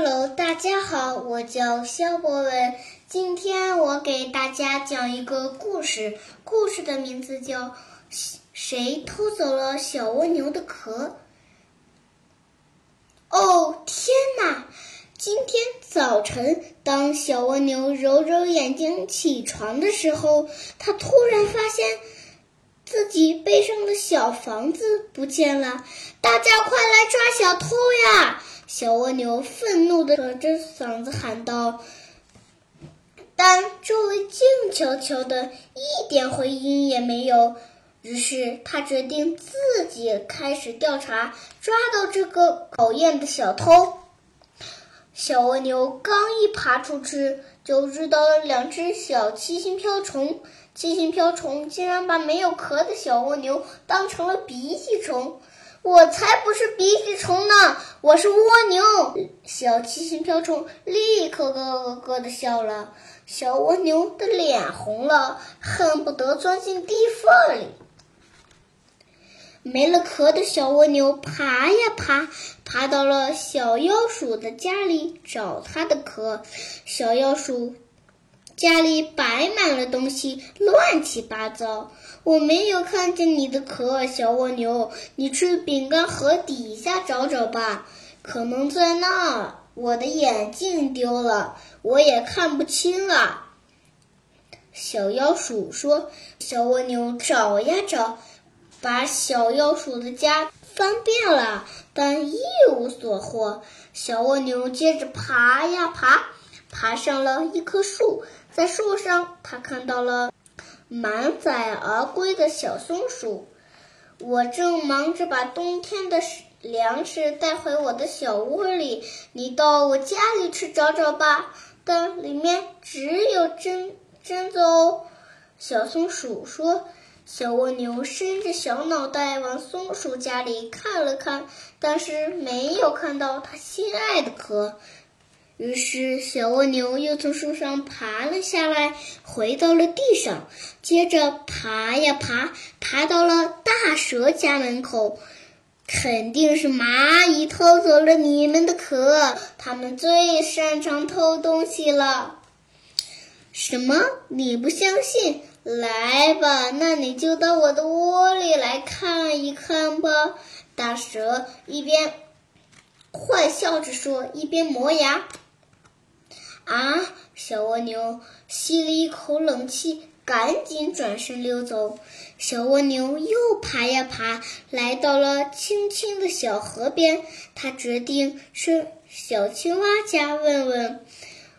Hello，大家好，我叫肖博文。今天我给大家讲一个故事，故事的名字叫《谁偷走了小蜗牛的壳》。哦，天哪！今天早晨，当小蜗牛揉揉眼睛起床的时候，它突然发现自己背上的小房子不见了。大家快来抓小偷呀！小蜗牛愤怒的扯着嗓子喊道，但周围静悄悄的，一点回音也没有。于是他决定自己开始调查，抓到这个讨厌的小偷。小蜗牛刚一爬出去，就遇到了两只小七星瓢虫。七星瓢虫竟然把没有壳的小蜗牛当成了鼻涕虫。我才不是鼻涕虫呢，我是蜗牛。小七星瓢虫立刻咯咯咯的笑了。小蜗牛的脸红了，恨不得钻进地缝里。没了壳的小蜗牛爬呀爬，爬到了小妖鼠的家里找它的壳。小妖鼠家里摆满了东西，乱七八糟。我没有看见你的壳，小蜗牛，你去饼干盒底下找找吧，可能在那儿。我的眼镜丢了，我也看不清了。小妖鼠说：“小蜗牛找呀找。”把小妖鼠的家翻遍了，但一无所获。小蜗牛接着爬呀爬，爬上了一棵树，在树上，它看到了满载而归的小松鼠。我正忙着把冬天的粮食带回我的小窝里，你到我家里去找找吧。但里面只有榛榛子哦。小松鼠说。小蜗牛伸着小脑袋往松鼠家里看了看，但是没有看到它心爱的壳。于是，小蜗牛又从树上爬了下来，回到了地上，接着爬呀爬，爬到了大蛇家门口。肯定是蚂蚁偷走了你们的壳，它们最擅长偷东西了。什么？你不相信？来吧，那你就到我的窝里来看一看吧。大蛇一边坏笑着说，一边磨牙。啊！小蜗牛吸了一口冷气，赶紧转身溜走。小蜗牛又爬呀爬，来到了青青的小河边。它决定去小青蛙家问问。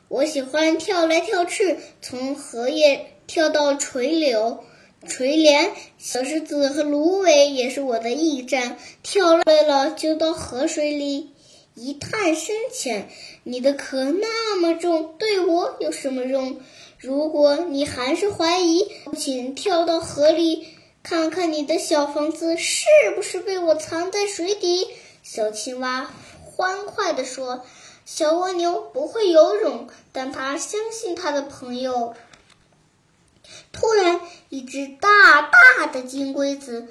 我喜欢跳来跳去，从荷叶。跳到垂柳、垂帘，小石子和芦苇也是我的驿站。跳累了就到河水里一探深浅。你的壳那么重，对我有什么用？如果你还是怀疑，请跳到河里看看你的小房子是不是被我藏在水底。小青蛙欢快地说：“小蜗牛不会游泳，但它相信它的朋友。”突然，一只大大的金龟子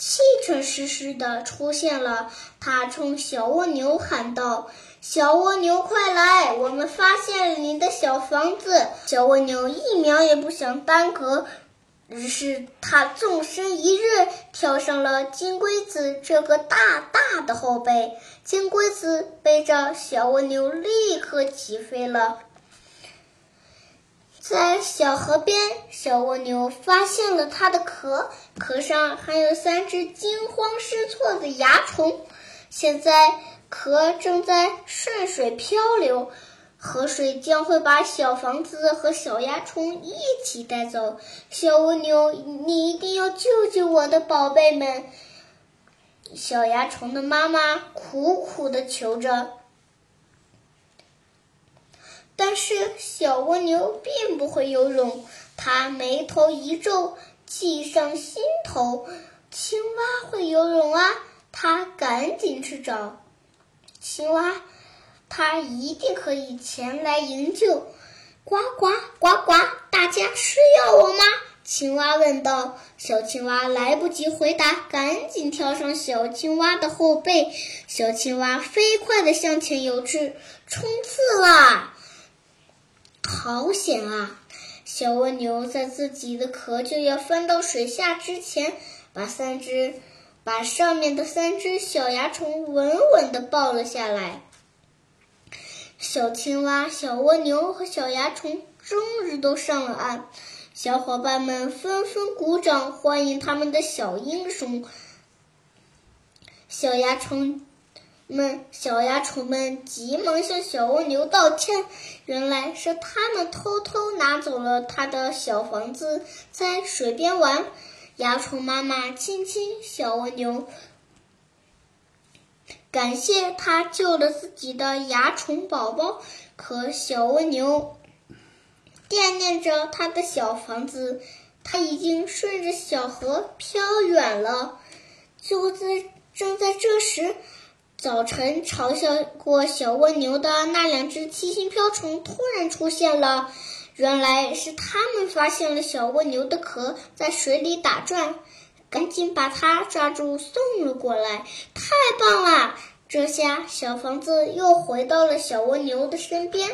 气喘吁吁地出现了。它冲小蜗牛喊道：“小蜗牛，快来！我们发现了你的小房子。”小蜗牛一秒也不想耽搁，于是它纵身一跃，跳上了金龟子这个大大的后背。金龟子背着小蜗牛，立刻起飞了。在小河边，小蜗牛发现了它的壳，壳上还有三只惊慌失措的蚜虫。现在壳正在顺水漂流，河水将会把小房子和小蚜虫一起带走。小蜗牛，你一定要救救我的宝贝们！小蚜虫的妈妈苦苦的求着。但是小蜗牛并不会游泳，它眉头一皱，计上心头。青蛙会游泳啊！它赶紧去找青蛙，它一定可以前来营救。呱呱呱呱！大家需要我吗？青蛙问道。小青蛙来不及回答，赶紧跳上小青蛙的后背。小青蛙飞快地向前游去，冲刺啦！好险啊！小蜗牛在自己的壳就要翻到水下之前，把三只。把上面的三只小蚜虫稳稳地抱了下来。小青蛙、小蜗牛和小蚜虫终于都上了岸，小伙伴们纷纷鼓掌欢迎他们的小英雄。小蚜虫们、小蚜虫们急忙向小蜗牛道歉，原来是他们偷偷拿走了他的小房子，在水边玩。蚜虫妈妈亲亲小蜗牛，感谢他救了自己的蚜虫宝宝。可小蜗牛惦念着他的小房子，它已经顺着小河飘远了。就在正在这时，早晨嘲笑过小蜗牛的那两只七星瓢虫突然出现了。原来是它们发现了小蜗牛的壳在水里打转，赶紧把它抓住送了过来。太棒了！这下小房子又回到了小蜗牛的身边。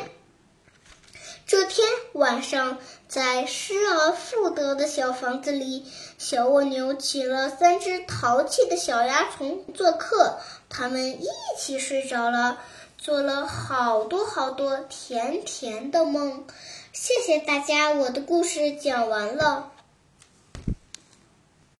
这天晚上，在失而复得的小房子里，小蜗牛请了三只淘气的小蚜虫做客，它们一起睡着了，做了好多好多甜甜的梦。谢谢大家，我的故事讲完了。